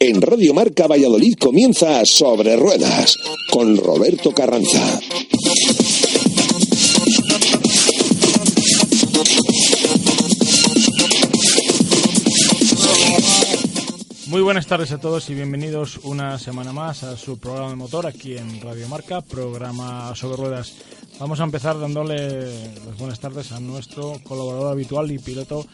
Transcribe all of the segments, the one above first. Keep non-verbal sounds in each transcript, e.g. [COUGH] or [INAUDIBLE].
En Radio Marca Valladolid comienza Sobre Ruedas con Roberto Carranza. Muy buenas tardes a todos y bienvenidos una semana más a su programa de motor aquí en Radio Marca, programa sobre ruedas. Vamos a empezar dándole las buenas tardes a nuestro colaborador habitual y piloto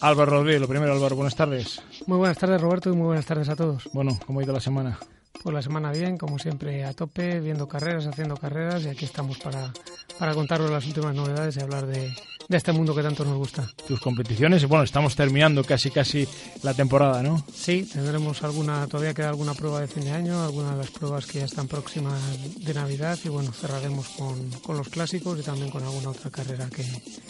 Álvaro Rodríguez. Lo primero, Álvaro, buenas tardes. Muy buenas tardes, Roberto, y muy buenas tardes a todos. Bueno, ¿cómo ha ido la semana? Pues la semana bien, como siempre, a tope, viendo carreras, haciendo carreras, y aquí estamos para, para contaros las últimas novedades y hablar de, de este mundo que tanto nos gusta. Tus competiciones, bueno, estamos terminando casi casi la temporada, ¿no? Sí, tendremos alguna, todavía queda alguna prueba de fin de año, algunas de las pruebas que ya están próximas de Navidad y bueno, cerraremos con, con los clásicos y también con alguna otra carrera que,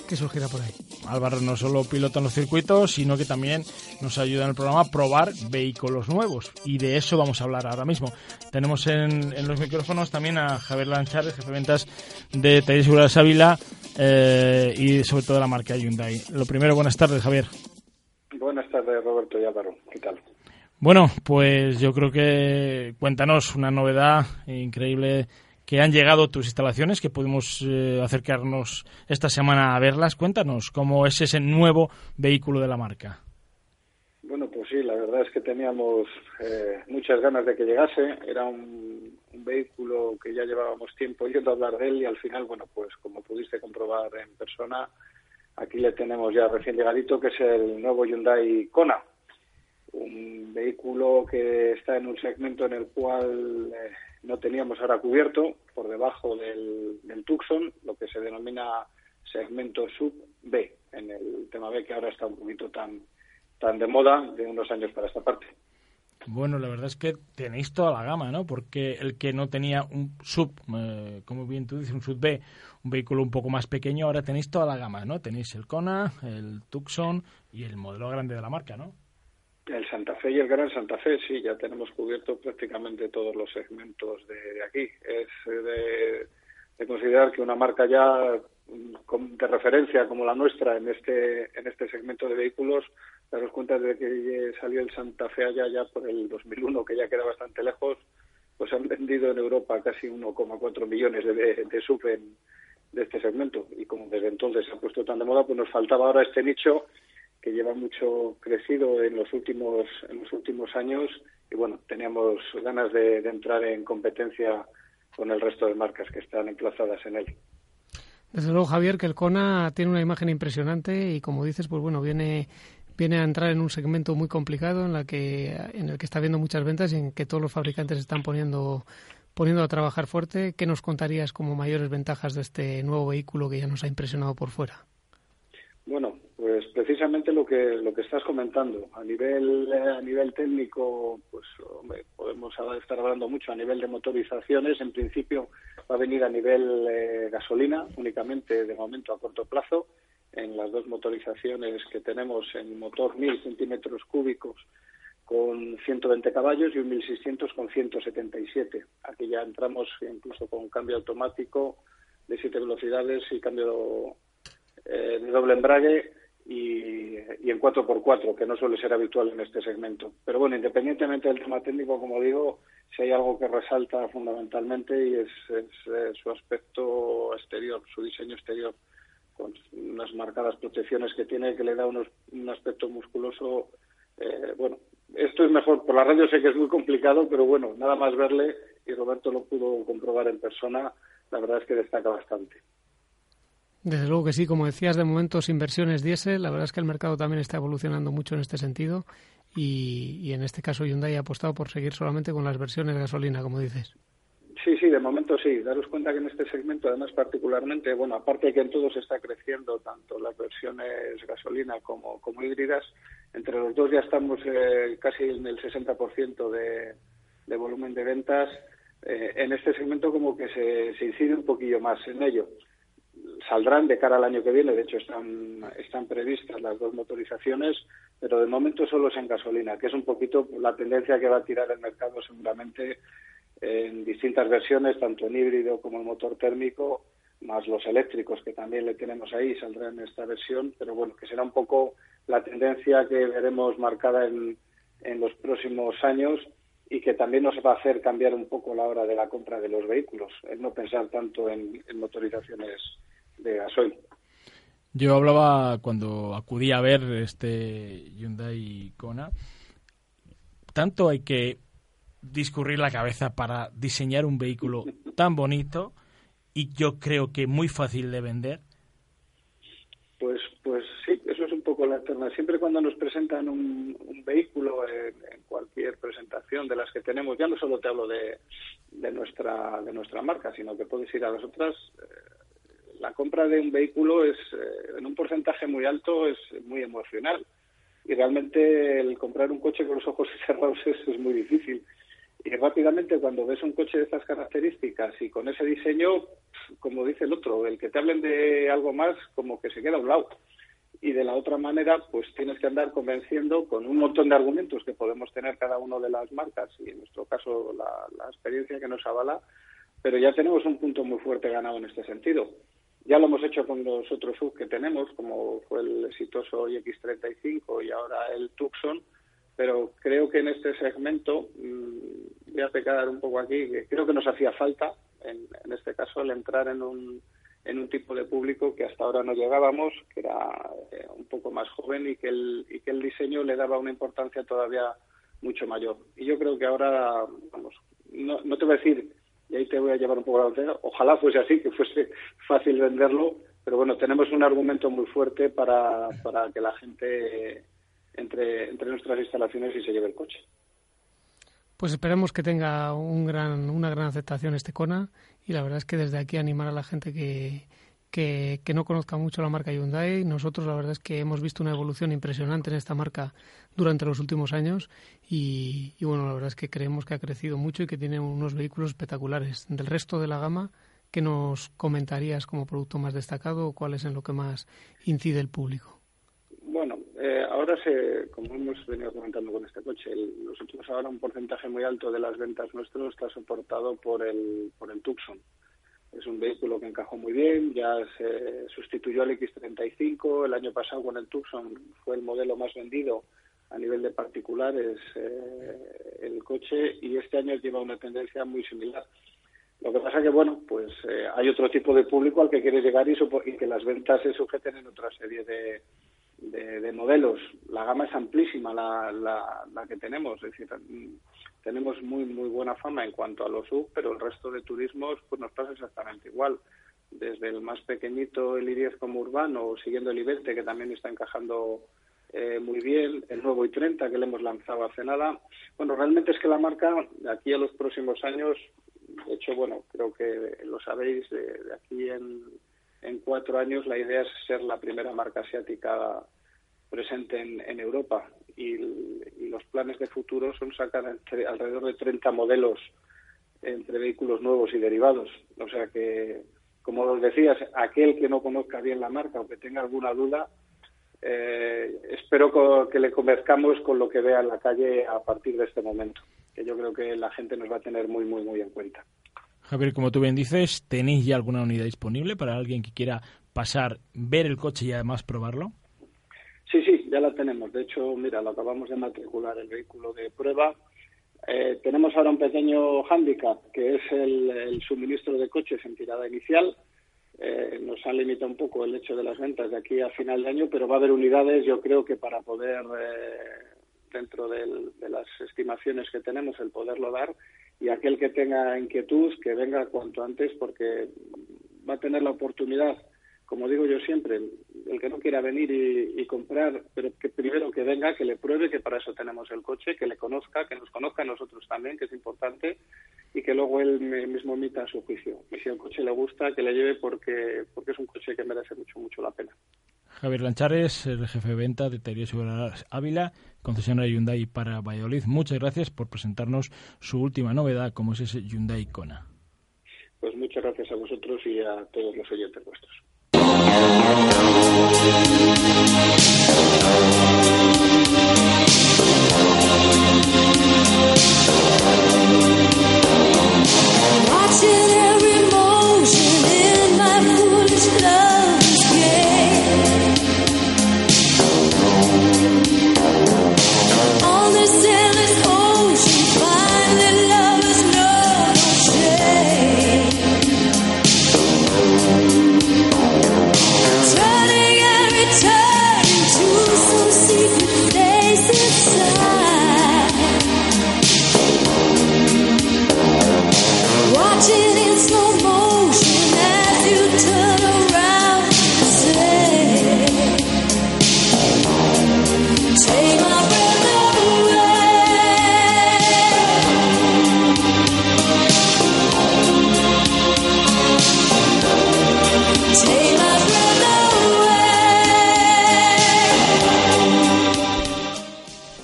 que surgirá por ahí. Álvaro no solo pilota en los circuitos, sino que también nos ayuda en el programa a probar vehículos nuevos y de eso vamos a hablar ahora mismo. Tenemos en, en los micrófonos también a Javier Lanchares, jefe de ventas de Taller Seguridad Ávila eh, y sobre todo la marca Hyundai. Lo primero, buenas tardes, Javier. Buenas tardes, Roberto y Álvaro. ¿Qué tal? Bueno, pues yo creo que cuéntanos una novedad increíble que han llegado tus instalaciones, que pudimos eh, acercarnos esta semana a verlas. Cuéntanos cómo es ese nuevo vehículo de la marca. Bueno, pues sí, la verdad es que teníamos eh, muchas ganas de que llegase. Era un, vehículo que ya llevábamos tiempo yendo a hablar de él y al final, bueno, pues como pudiste comprobar en persona, aquí le tenemos ya recién llegadito, que es el nuevo Hyundai Kona. Un vehículo que está en un segmento en el cual eh, no teníamos ahora cubierto, por debajo del, del Tucson, lo que se denomina segmento sub B, en el tema B que ahora está un poquito tan tan de moda de unos años para esta parte. Bueno, la verdad es que tenéis toda la gama, ¿no? Porque el que no tenía un sub, eh, como bien tú dices, un sub B, un vehículo un poco más pequeño, ahora tenéis toda la gama, ¿no? Tenéis el Kona, el Tucson y el modelo grande de la marca, ¿no? El Santa Fe y el Gran Santa Fe, sí, ya tenemos cubierto prácticamente todos los segmentos de, de aquí. Es de, de considerar que una marca ya de referencia como la nuestra en este en este segmento de vehículos daros cuenta de que salió el Santa Fe allá ya por el 2001 que ya queda bastante lejos pues han vendido en Europa casi 1,4 millones de, de, de sub en, de este segmento y como desde entonces se ha puesto tan de moda pues nos faltaba ahora este nicho que lleva mucho crecido en los últimos en los últimos años y bueno teníamos ganas de, de entrar en competencia con el resto de marcas que están emplazadas en él. Desde luego, Javier, que el Kona tiene una imagen impresionante y, como dices, pues bueno, viene viene a entrar en un segmento muy complicado en la que en el que está habiendo muchas ventas y en que todos los fabricantes están poniendo poniendo a trabajar fuerte. ¿Qué nos contarías como mayores ventajas de este nuevo vehículo que ya nos ha impresionado por fuera? Bueno, pues precisamente lo que lo que estás comentando a nivel a nivel técnico, pues podemos estar hablando mucho a nivel de motorizaciones. En principio va a venir a nivel eh, gasolina únicamente de momento a corto plazo en las dos motorizaciones que tenemos en motor 1000 centímetros cúbicos con 120 caballos y un 1600 con 177. Aquí ya entramos incluso con cambio automático de siete velocidades y cambio eh, de doble embrague y, en 4x4, que no suele ser habitual en este segmento. Pero bueno, independientemente del tema técnico, como digo, si hay algo que resalta fundamentalmente y es, es eh, su aspecto exterior, su diseño exterior, con unas marcadas protecciones que tiene que le da unos, un aspecto musculoso. Eh, bueno, esto es mejor, por la radio sé que es muy complicado, pero bueno, nada más verle, y Roberto lo pudo comprobar en persona, la verdad es que destaca bastante. Desde luego que sí, como decías, de momento sin versiones diésel, la verdad es que el mercado también está evolucionando mucho en este sentido y, y en este caso Hyundai ha apostado por seguir solamente con las versiones gasolina, como dices. De momento sí. Daros cuenta que en este segmento, además, particularmente, bueno, aparte de que en todos está creciendo tanto las versiones gasolina como, como híbridas, entre los dos ya estamos eh, casi en el 60% de, de volumen de ventas. Eh, en este segmento como que se, se incide un poquillo más en ello. Saldrán de cara al año que viene, de hecho están, están previstas las dos motorizaciones, pero de momento solo es en gasolina, que es un poquito la tendencia que va a tirar el mercado seguramente en distintas versiones, tanto en híbrido como en motor térmico, más los eléctricos que también le tenemos ahí, saldrán en esta versión, pero bueno, que será un poco la tendencia que veremos marcada en, en los próximos años y que también nos va a hacer cambiar un poco la hora de la compra de los vehículos, el no pensar tanto en, motorizaciones de gasoil. Yo hablaba cuando acudí a ver este Hyundai Kona, tanto hay que discurrir la cabeza para diseñar un vehículo tan bonito y yo creo que muy fácil de vender. Pues, pues sí, eso es un poco la alternativa. Siempre cuando nos presentan un, vehículo en, cualquier presentación de las que tenemos, ya no solo te hablo de, de nuestra de nuestra marca, sino que puedes ir a las otras. Eh, la compra de un vehículo es eh, en un porcentaje muy alto es muy emocional y realmente el comprar un coche con los ojos [LAUGHS] cerrados es muy difícil y rápidamente cuando ves un coche de estas características y con ese diseño, como dice el otro, el que te hablen de algo más, como que se queda a un lado. Y de la otra manera, pues tienes que andar convenciendo con un montón de argumentos que podemos tener cada uno de las marcas y en nuestro caso la, experiencia que nos avala, pero ya tenemos un punto muy fuerte ganado en este sentido. Ya lo hemos hecho con los otros sub que tenemos, como fue el exitoso iX35 y ahora el Tucson, pero creo que en este segmento, voy a pecar un poco aquí, que creo que nos hacía falta, en, este caso, el entrar en un, en un tipo de público que hasta ahora no llegábamos, que era eh, un poco más joven y que, el, y que el diseño le daba una importancia todavía mucho mayor. Y yo creo que ahora, vamos, no, no te voy a decir, y ahí te voy a llevar un poco la botella, ojalá fuese así, que fuese [LAUGHS] fácil venderlo, pero bueno, tenemos un argumento muy fuerte para, para que la gente entre, entre nuestras instalaciones y se lleve el coche. Pues esperemos que tenga un gran, una gran aceptación este Kona y la verdad es que desde aquí animar a la gente que, que, no conozca mucho la marca Hyundai. Nosotros la verdad es que hemos visto una evolución impresionante en esta marca durante los últimos años y, y, bueno, la verdad es que creemos que ha crecido mucho y que tiene unos vehículos espectaculares. Del resto de la gama, ¿qué nos comentarías como producto más destacado o cuál es en lo que más incide el público? Ahora se, como hemos venido comentando con este coche, nosotros ahora un porcentaje muy alto de las ventas nuestros está soportado por el, por el Tucson. Es un vehículo que encajó muy bien, ya se sustituyó al X35, el año pasado con el Tucson fue el modelo más vendido a nivel de particulares eh, el coche y este año lleva una tendencia muy similar. Lo que pasa que, bueno, pues eh, hay otro tipo de público al que quiere llegar y, y que las ventas se sujeten en otra serie de, de, modelos. La gama es amplísima la, la, que tenemos, es decir, tenemos muy muy buena fama en cuanto a los sub, pero el resto de turismos pues nos pasa exactamente igual. Desde el más pequeñito, el i10 como urbano, siguiendo el i que también está encajando eh, muy bien, el nuevo i30 que le hemos lanzado hace nada. Bueno, realmente es que la marca, de aquí a los próximos años, de hecho, bueno, creo que lo sabéis, de aquí en, en cuatro años la idea es ser la primera marca asiática presente en, Europa y, los planes de futuro son sacar alrededor de 30 modelos entre vehículos nuevos y derivados. O sea que, como os decías, aquel que no conozca bien la marca o que tenga alguna duda, eh, espero que le converzcamos con lo que vea en la calle a partir de este momento, que yo creo que la gente nos va a tener muy, muy, muy en cuenta. Javier, como tú bien dices, ¿tenéis ya alguna unidad disponible para alguien que quiera pasar, ver el coche y además probarlo? Sí, sí, ya la tenemos. De hecho, mira, lo acabamos de matricular el vehículo de prueba. Eh, tenemos ahora un pequeño hándicap, que es el, suministro de coches en tirada inicial. Eh, nos ha limitado un poco el hecho de las ventas de aquí a final de año, pero va a haber unidades, yo creo que para poder, eh, dentro de las estimaciones que tenemos, el poderlo dar y aquel que tenga inquietud que venga cuanto antes porque va a tener la oportunidad, como digo yo siempre, el que no quiera venir y, comprar, pero que primero que venga, que le pruebe que para eso tenemos el coche, que le conozca, que nos conozca a nosotros también, que es importante, y que luego él mismo emita su juicio. Y si el coche le gusta, que le lleve porque, porque es un coche que merece mucho, mucho la pena. Javier Lanchares, el jefe de venta de Teoría Ávila, concesionario Hyundai para Valladolid. Muchas gracias por presentarnos su última novedad, como es ese Hyundai Kona. Pues muchas gracias a vosotros y a todos los oyentes vuestros.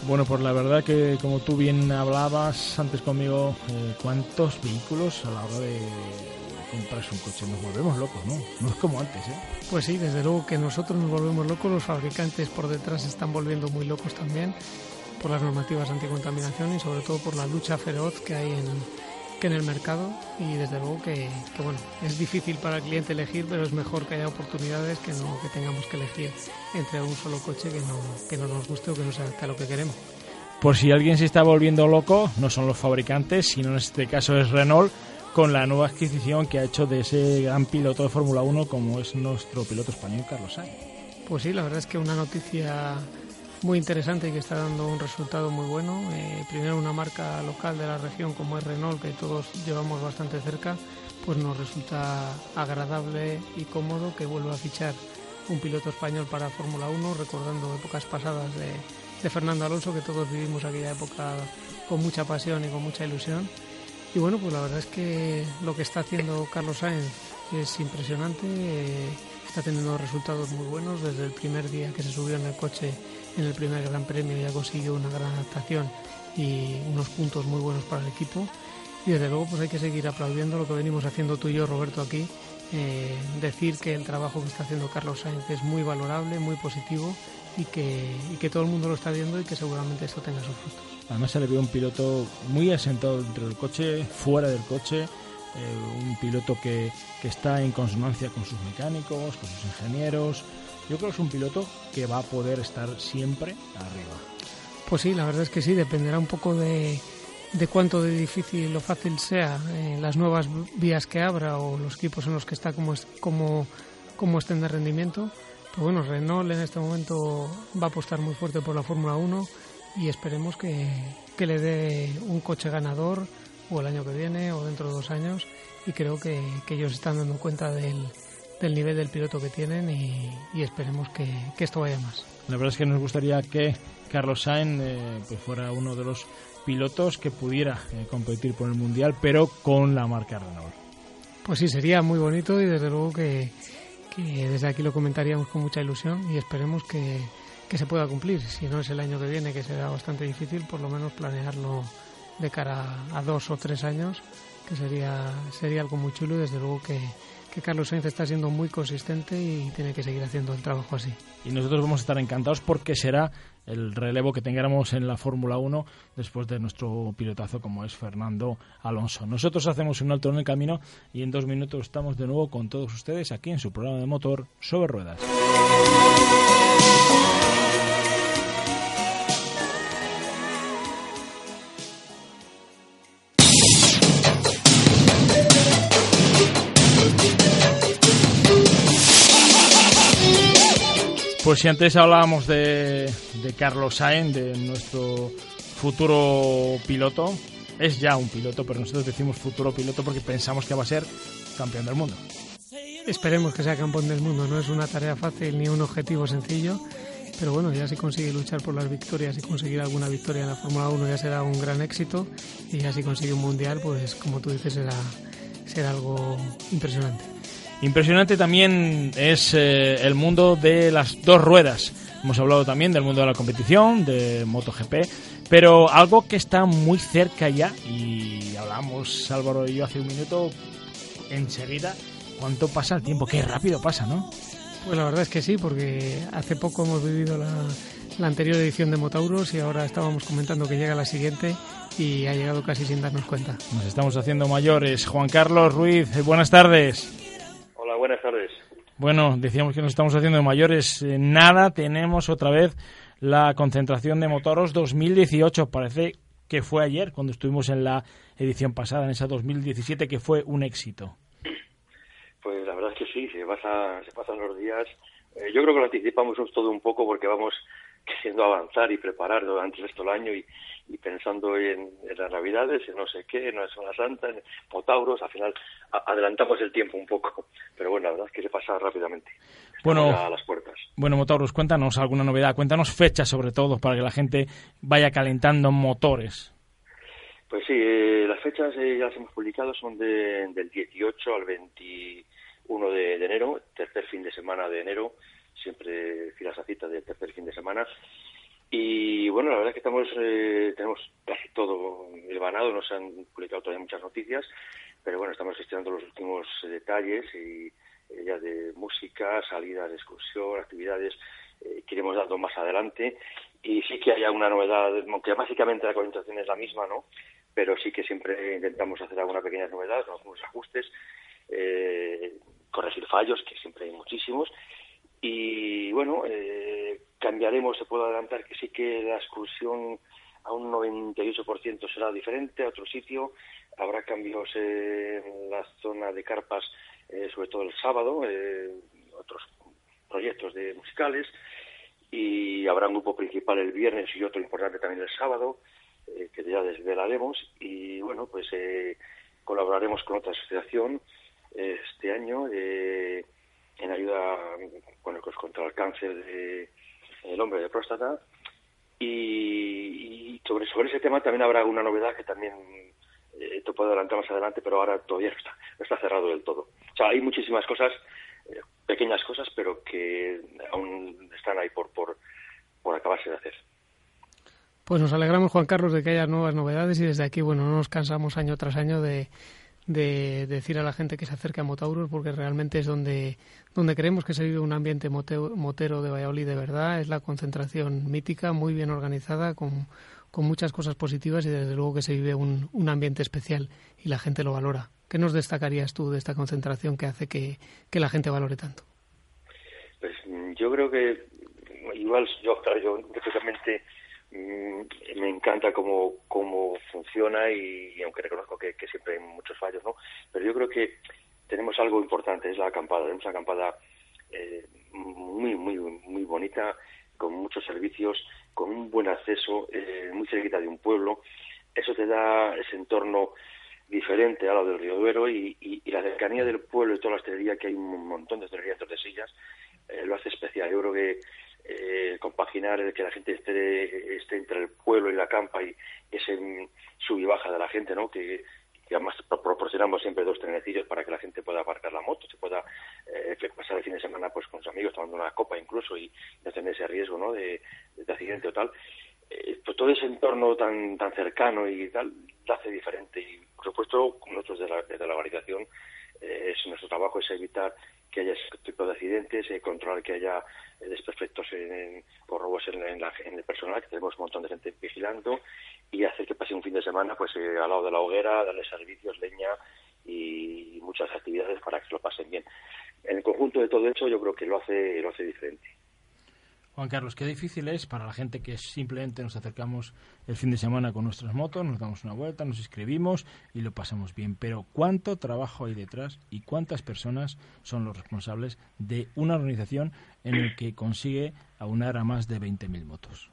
Bueno, pues la verdad que como tú bien hablabas antes conmigo, eh, ¿cuántos vehículos a la hora de comprarse un coche? Nos volvemos locos, ¿no? No es como antes, ¿eh? Pues sí, desde luego que nosotros nos volvemos locos, los fabricantes por detrás se están volviendo muy locos también por las normativas anticontaminación y sobre todo por la lucha feroz que hay en, que en el mercado y desde luego que, que, bueno, es difícil para el cliente elegir, pero es mejor que haya oportunidades que no que tengamos que elegir entre un solo coche que no, que no nos guste o que no se adapte a lo que queremos. Por si alguien se está volviendo loco, no son los fabricantes, sino en este caso es Renault, con la nueva adquisición que ha hecho de ese gran piloto de Fórmula 1 como es nuestro piloto español Carlos Sainz. Pues sí, la verdad es que una noticia muy interesante y que está dando un resultado muy bueno. Eh, primero una marca local de la región como es Renault, que todos llevamos bastante cerca, pues nos resulta agradable y cómodo que vuelva a fichar un piloto español para Fórmula 1, recordando épocas pasadas de, de, Fernando Alonso, que todos vivimos aquella época con mucha pasión y con mucha ilusión. Y bueno, pues la verdad es que lo que está haciendo Carlos Sainz es impresionante, eh, está teniendo resultados muy buenos desde el primer día que se subió en el coche en el primer Gran Premio ya consiguió una gran adaptación y unos puntos muy buenos para el equipo. Y desde luego pues hay que seguir aplaudiendo lo que venimos haciendo tú y yo, Roberto, aquí. Eh, decir que el trabajo que está haciendo Carlos Sainz es muy valorable, muy positivo y que, todo el mundo lo está viendo y que seguramente eso tenga sus frutos. Además se le ve un piloto muy asentado dentro del coche, fuera del coche, eh, un piloto que está en consonancia con sus mecánicos, con sus ingenieros, yo creo que es un piloto que va a poder estar siempre arriba. Pues sí, la verdad es que sí, dependerá un poco de, de cuánto de difícil o fácil sea eh, las nuevas vías que abra o los equipos en los que está como, como, como estén de rendimiento. Pero bueno, Renault en este momento va a apostar muy fuerte por la Fórmula 1 y esperemos que, que, le dé un coche ganador o el año que viene o dentro de dos años y creo que, que ellos están dando cuenta del, del nivel del piloto que tienen y, esperemos que, esto vaya más. La verdad es que nos gustaría que Carlos Sainz eh, pues fuera uno de los pilotos que pudiera eh, competir por el Mundial, pero con la marca Renault. Pues sí, sería muy bonito y desde luego que, desde aquí lo comentaríamos con mucha ilusión y esperemos que, que se pueda cumplir. Si no es el año que viene, que será bastante difícil, por lo menos planearlo de cara a dos o tres años, que sería, sería algo muy chulo y desde luego que, que Carlos Sainz está siendo muy consistente y tiene que seguir haciendo el trabajo así. Y nosotros vamos a estar encantados porque será el relevo que tengamos en la Fórmula 1 después de nuestro pilotazo como es Fernando Alonso. Nosotros hacemos un alto en el camino y en dos minutos estamos de nuevo con todos ustedes aquí en su programa de motor sobre ruedas. Pues si antes hablábamos de, Carlos Sainz, de nuestro futuro piloto, es ya un piloto, pero nosotros decimos futuro piloto porque pensamos que va a ser campeón del mundo. Esperemos que sea campeón del mundo, no es una tarea fácil ni un objetivo sencillo, pero bueno, ya si consigue luchar por las victorias y conseguir alguna victoria en la Fórmula 1 ya será un gran éxito y ya si consigue un mundial, pues como tú dices, será, será algo impresionante. Impresionante también es eh, el mundo de las dos ruedas. Hemos hablado también del mundo de la competición, de MotoGP, pero algo que está muy cerca ya, y hablamos Álvaro y yo hace un minuto, enseguida, ¿cuánto pasa el tiempo? Qué rápido pasa, ¿no? Pues la verdad es que sí, porque hace poco hemos vivido la, la anterior edición de Motauros y ahora estábamos comentando que llega la siguiente y ha llegado casi sin darnos cuenta. Nos estamos haciendo mayores. Juan Carlos Ruiz, buenas tardes buenas tardes. Bueno, decíamos que nos estamos haciendo mayores. Eh, nada, tenemos otra vez la concentración de motoros 2018. Parece que fue ayer cuando estuvimos en la edición pasada, en esa 2017, que fue un éxito. Pues la verdad es que sí, se, pasa, se pasan los días. Eh, yo creo que lo anticipamos todo un poco porque vamos queriendo avanzar y preparar durante el año y, y pensando en, las Navidades, en no sé qué, en la Semana Santa, en Potauros, al final adelantamos el tiempo un poco, [LAUGHS] pero bueno, la verdad es que se pasa rápidamente. bueno, a las puertas. Bueno, Motauros, cuéntanos alguna novedad, cuéntanos fechas sobre todo para que la gente vaya calentando motores. Pues sí, eh, las fechas eh, ya las hemos publicado, son de, del 18 al 21 de, de enero, tercer fin de semana de enero, siempre filas a cita del tercer fin de semana Y bueno, la verdad es que estamos, eh, tenemos casi todo ganado, no se han publicado todavía muchas noticias, pero bueno, estamos gestionando los últimos detalles y eh, ya de música, salidas excursión, actividades eh, que iremos dando más adelante. Y sí que haya una novedad, aunque básicamente la concentración es la misma, ¿no? Pero sí que siempre intentamos hacer alguna pequeña novedad, algunos ajustes, eh, corregir fallos, que siempre hay muchísimos. Y bueno, eh, cambiaremos, se puede adelantar que sí que la excursión a un 98% será diferente a otro sitio. Habrá cambios en la zona de carpas, eh, sobre todo el sábado, eh, otros proyectos de musicales. Y habrá un grupo principal el viernes y otro importante también el sábado, eh, que ya desvelaremos. Y bueno, pues colaboraremos con otra asociación este año en ayuda bueno, pues contra el cáncer de el hombre de próstata y, sobre, sobre ese tema también habrá una novedad que también eh, te puedo adelantar más adelante, pero ahora todavía no está, no está cerrado del todo. O sea, hay muchísimas cosas, eh, pequeñas cosas, pero que aún están ahí por, por, por acabarse de hacer. Pues nos alegramos, Juan Carlos, de que haya nuevas novedades y desde aquí, bueno, no nos cansamos año tras año de, de decir a la gente que se acerque a Motauros porque realmente es donde, donde creemos que se vive un ambiente motero de Valladolid de verdad. Es la concentración mítica, muy bien organizada, con, con muchas cosas positivas y desde luego que se vive un, un ambiente especial y la gente lo valora. ¿Qué nos destacarías tú de esta concentración que hace que, que la gente valore tanto? Pues yo creo que igual yo, claro, yo Mm, me encanta cómo, cómo funciona y, aunque reconozco que, siempre hay muchos fallos, ¿no? Pero yo creo que tenemos algo importante, es la acampada. Tenemos una acampada eh, muy, muy, muy bonita, con muchos servicios, con un buen acceso, eh, muy cerquita de un pueblo. Eso te da ese entorno diferente a lo del Río Duero y, la cercanía del pueblo y toda la hostelería, que hay un montón de hostelería de sillas, eh, lo hace especial. Yo creo que compaginar el que la gente esté, esté entre el pueblo y la campa y ese sub y baja de la gente, ¿no? Que, además proporcionamos siempre dos trenecillos para que la gente pueda aparcar la moto, se pueda eh, pasar el fin de semana pues con sus amigos tomando una copa incluso y no tener ese riesgo, ¿no? De, accidente o tal. Pues todo ese entorno tan tan cercano y tal lo hace diferente y por supuesto nosotros desde la, desde la organización eh, es nuestro trabajo es evitar que haya ese tipo de accidentes, eh, controlar que haya eh, desperfectos en, o robos en, el personal, que tenemos un montón de gente vigilando, y hacer que pase un fin de semana pues eh, al lado de la hoguera, darle servicios, leña y muchas actividades para que lo pasen bien. En el conjunto de todo eso yo creo que lo hace, lo hace diferente. Juan Carlos, qué difícil es para la gente que simplemente nos acercamos el fin de semana con nuestras motos, nos damos una vuelta, nos inscribimos y lo pasamos bien. Pero ¿cuánto trabajo hay detrás y cuántas personas son los responsables de una organización en la que consigue aunar a más de 20.000 motos?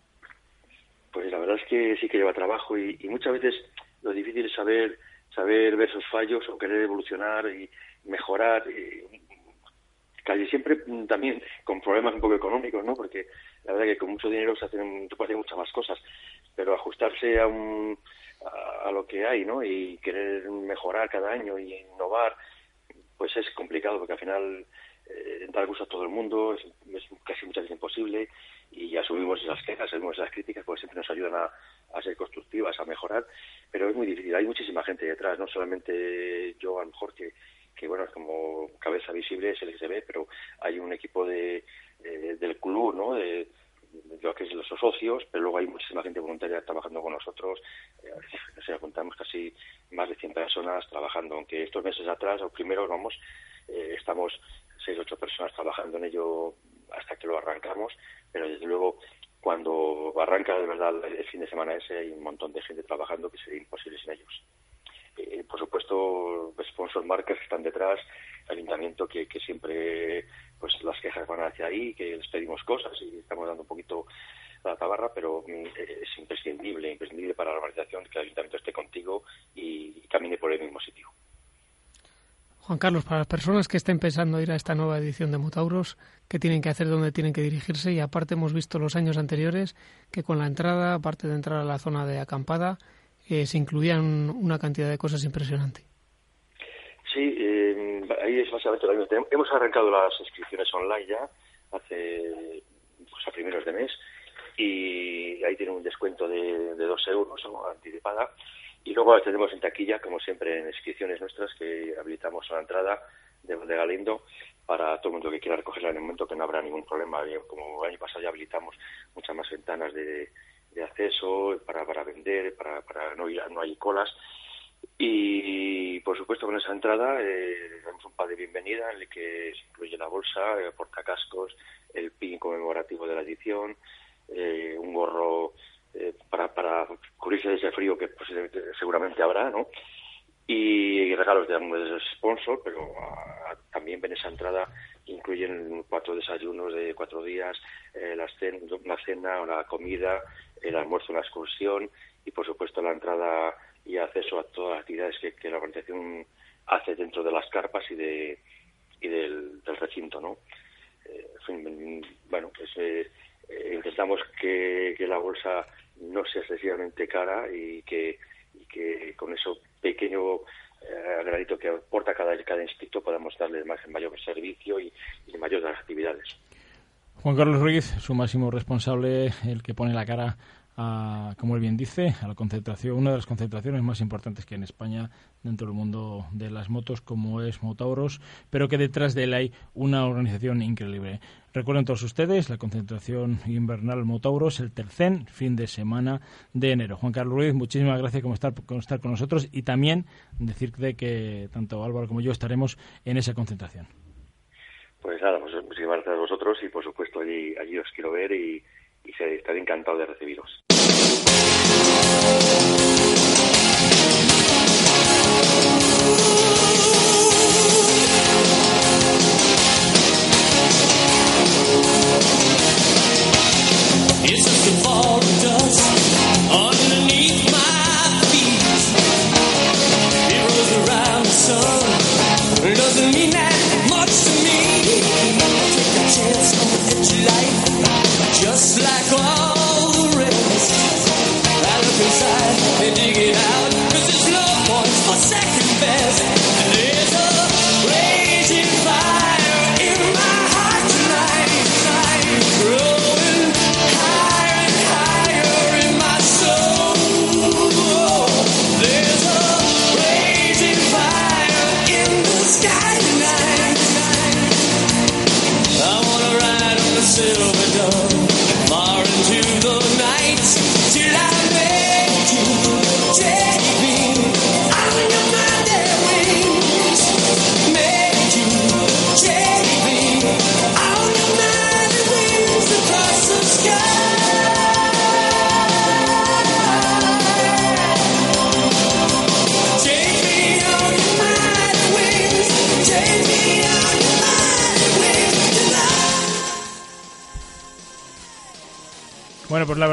Pues la verdad es que sí que lleva trabajo y, muchas veces lo difícil es saber saber ver esos fallos o querer evolucionar y mejorar. Y casi siempre mm, también con problemas un poco económicos, ¿no? Porque la verdad que con mucho dinero se hacen, se pueden hacer muchas más cosas, pero ajustarse a, un, a, lo que hay, ¿no? Y querer mejorar cada año y innovar, pues es complicado, porque al final eh, dar gusto a todo el mundo es, casi muchas veces imposible y asumimos esas quejas, asumimos esas críticas, porque siempre nos ayudan a, a ser constructivas, a mejorar, pero es muy difícil. Hay muchísima gente detrás, no solamente yo, a lo mejor, que, que bueno, es como cabeza visible es el que se ve, pero hay un equipo de, del club, ¿no? De, lo que es los socios, pero luego hay muchísima gente voluntaria trabajando con nosotros. Eh, o sea, contamos casi más de 100 personas trabajando, aunque estos meses atrás, los primeros, vamos, eh, estamos seis ocho personas trabajando en ello hasta que lo arrancamos, pero desde luego cuando arranca de verdad el fin de semana ese hay un montón de gente trabajando que sería imposible sin ellos. Eh, por supuesto, sponsor marcas que están detrás, ayuntamiento que, siempre pues las quejas van hacia ahí, que les pedimos cosas y estamos dando un poquito la tabarra, pero mm, es imprescindible, imprescindible para la organización que el ayuntamiento esté contigo y camine por el mismo sitio. Juan Carlos, para las personas que estén pensando ir a esta nueva edición de Motauros, ¿qué tienen que hacer, dónde tienen que dirigirse? Y aparte hemos visto los años anteriores que con la entrada, aparte de entrar a la zona de acampada, se incluían una cantidad de cosas impresionante. Sí, eh, ahí es básicamente lo mismo. Hemos arrancado las inscripciones online ya hace pues, a primeros de mes y ahí tiene un descuento de, de euros anticipada. Y luego tenemos en taquilla, como siempre, en inscripciones nuestras que habilitamos a la entrada de, de Galindo para todo el mundo que quiera recogerla en el momento que no habrá ningún problema. Como el año pasado ya habilitamos muchas más ventanas de, acceso para, para vender, para, para no, ir, no hay colas. Y por supuesto con esa entrada eh, damos un par de bienvenida en el que se incluye la bolsa, el portacascos, el pin conmemorativo de la edición, eh, un gorro eh, para, para cubrirse de ese frío que pues, seguramente habrá, ¿no? Y regalos de algún sponsor, pero ah, también en esa entrada incluyen cuatro desayunos de cuatro días, eh, la, cena, la cena, la comida, el almuerzo, la excursión y por supuesto la entrada y acceso a todas las actividades que, la organización hace dentro de las carpas y de y del, recinto, ¿no? bueno, pues eh, intentamos que, la bolsa no sea excesivamente cara y que, que con eso pequeño eh, que aporta cada, cada instituto podamos darle más, mayor servicio y, y mayores actividades. Juan Carlos Ruiz, su máximo responsable, el que pone la cara como él bien dice, a la concentración, una de las concentraciones más importantes que hay en España dentro del mundo de las motos, como es Motauros, pero que detrás de él hay una organización increíble. Recuerden todos ustedes la concentración invernal Motauros, el tercer fin de semana de enero. Juan Carlos Ruiz, muchísimas gracias por estar, por estar con nosotros y también decirte que tanto Álvaro como yo estaremos en esa concentración. Pues nada, pues muchísimas gracias a vosotros y por supuesto allí, allí os quiero ver y y estaré encantado de recibiros.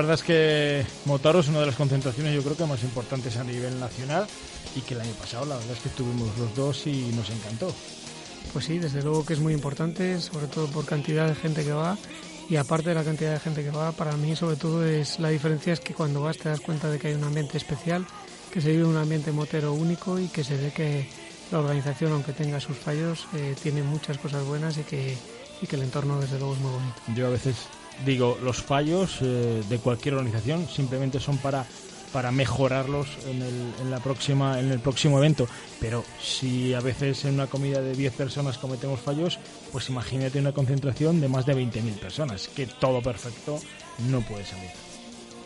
Verdad es que Motaro es una de las concentraciones yo creo que más importantes a nivel nacional y que el año pasado la verdad es que estuvimos los dos y nos encantó. Pues sí, desde luego que es muy importante, sobre todo por cantidad de gente que va y aparte de la cantidad de gente que va, para mí sobre todo es la diferencia es que cuando vas te das cuenta de que hay un ambiente especial, que se vive un ambiente motero único y que se ve que la organización, aunque tenga sus fallos, eh, tiene muchas cosas buenas y que, y que el entorno desde luego es muy bonito. Yo a veces digo, los fallos eh, de cualquier organización simplemente son para para mejorarlos en el, en la próxima en el próximo evento. Pero si a veces en una comida de 10 personas cometemos fallos pues imagínate una concentración de más de 20.000 personas que todo perfecto no puede salir.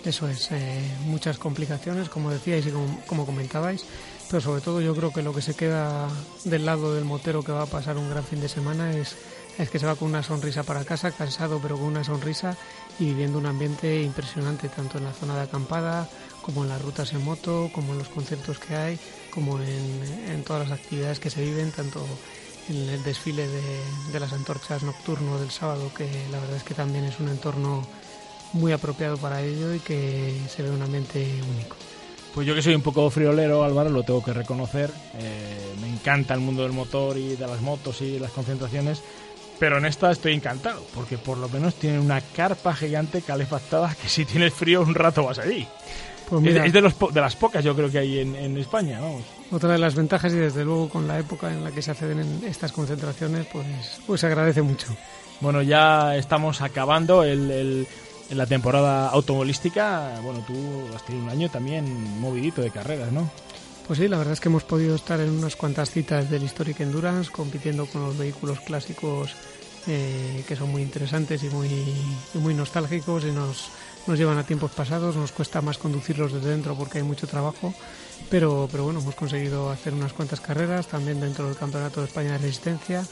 Eso es eh, muchas complicaciones como decíais y como, como comentabais pero sobre todo yo creo que lo que se queda del lado del motero que va a pasar un gran fin de semana es es que se va con una sonrisa para casa, cansado pero con una sonrisa y viviendo un ambiente impresionante tanto en la zona de acampada como en las rutas en moto, como en los conciertos que hay, como en, todas las actividades que se viven, tanto en el desfile de, las antorchas nocturno del sábado, que la verdad es que también es un entorno muy apropiado para ello y que se ve un ambiente único. Pues yo que soy un poco friolero, Álvaro, lo tengo que reconocer. Eh, me encanta el mundo del motor y de las motos y las concentraciones pero en esta estoy encantado, porque por lo menos tiene una carpa gigante calefactada que si tienes frío un rato vas allí. Pues es de, los, de las pocas yo creo que hay en, España, vamos. Otra de las ventajas y desde luego con la época en la que se acceden en estas concentraciones, pues, pues se agradece mucho. Bueno, ya estamos acabando el, en la temporada automovilística, bueno, tú has tenido un año también movidito de carreras, ¿no? Pues sí, la verdad es que hemos podido estar en unas cuantas citas del Historic Endurance, compitiendo con los vehículos clásicos eh, que son muy interesantes y muy, muy nostálgicos y nos, nos llevan a tiempos pasados. Nos cuesta más conducirlos desde dentro porque hay mucho trabajo, pero, pero bueno, hemos conseguido hacer unas cuantas carreras también dentro del Campeonato de España de Resistencia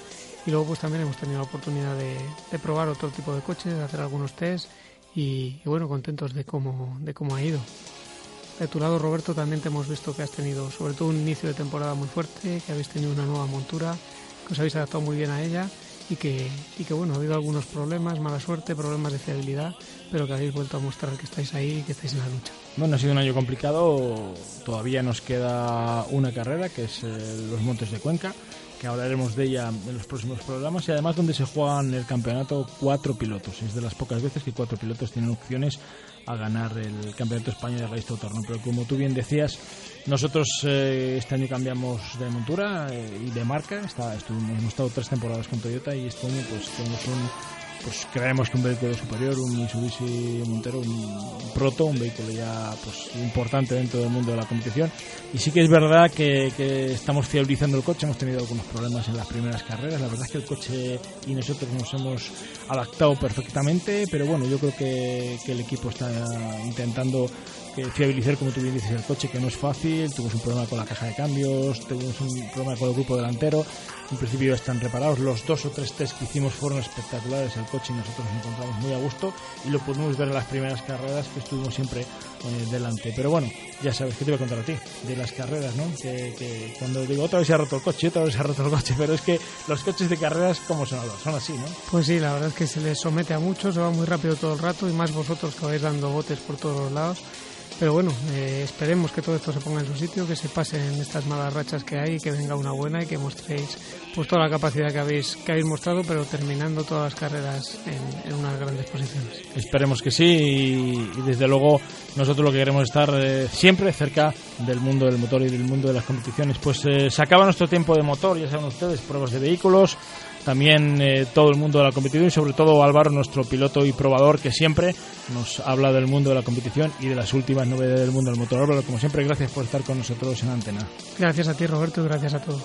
y luego pues también hemos tenido la oportunidad de, de probar otro tipo de coches, de hacer algunos test y, bueno, contentos de cómo, de cómo ha ido. De tu lado, Roberto, también te hemos visto que has tenido sobre todo un inicio de temporada muy fuerte, que habéis tenido una nueva montura, que os habéis adaptado muy bien a ella y que, y que bueno, ha habido algunos problemas, mala suerte, problemas de fiabilidad, pero que habéis vuelto a mostrar que estáis ahí y que estáis en la lucha. Bueno, ha sido un año complicado, todavía nos queda una carrera que es eh, los Montes de Cuenca que hablaremos de ella en los próximos programas y además donde se juegan el campeonato cuatro pilotos. Es de las pocas veces que cuatro pilotos tienen opciones a ganar el campeonato España de Race Torno. Pero como tú bien decías, nosotros eh, este año cambiamos de montura eh, y de marca. Está, estuvimos, hemos estado tres temporadas con Toyota y este año pues tenemos un pues creemos que un vehículo superior, un Mitsubishi Montero, un proto, un vehículo ya pues importante dentro del mundo de la competición. Y sí que es verdad que, que, estamos fiabilizando el coche, hemos tenido algunos problemas en las primeras carreras, la verdad es que el coche y nosotros nos hemos adaptado perfectamente, pero bueno, yo creo que, que el equipo está intentando que fiabilizar, como tú bien dices, el coche, que no es fácil. Tuvimos un problema con la caja de cambios, tuvimos un problema con el grupo delantero. En principio están reparados. Los dos o tres test que hicimos fueron espectaculares. El coche y nosotros nos encontramos muy a gusto y lo pudimos ver en las primeras carreras que estuvimos siempre eh, delante. Pero bueno, ya sabes que te voy a contar a ti de las carreras, ¿no? Que, que, cuando digo otra vez se ha roto el coche, otra vez se ha roto el coche, [LAUGHS] pero es que los coches de carreras, como son? Son así, ¿no? Pues sí, la verdad es que se les somete a muchos, se va muy rápido todo el rato y más vosotros que vais dando botes por todos los lados. Pero bueno, eh, esperemos que todo esto se ponga en su sitio, que se pasen estas malas rachas que hay, que venga una buena y que mostréis pues toda la capacidad que habéis que habéis mostrado, pero terminando todas las carreras en, unas grandes posiciones. Esperemos que sí y, desde luego nosotros lo que queremos es estar eh, siempre cerca del mundo del motor y del mundo de las competiciones. Pues eh, se acaba nuestro tiempo de motor, ya saben ustedes, pruebas de vehículos también eh, todo el mundo de la competición y sobre todo Álvaro, nuestro piloto y probador que siempre nos habla del mundo de la competición y de las últimas novedades del mundo del motor. Álvaro, como siempre, gracias por estar con nosotros en Antena. Gracias a ti, Roberto, gracias a todos.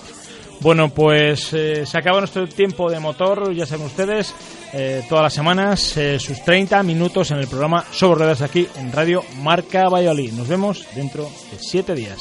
Bueno, pues eh, se acaba nuestro tiempo de motor, ya saben ustedes, eh, todas las semanas, eh, sus 30 minutos en el programa Sobre Ruedas aquí en Radio Marca Valladolid. Nos vemos dentro de 7 días.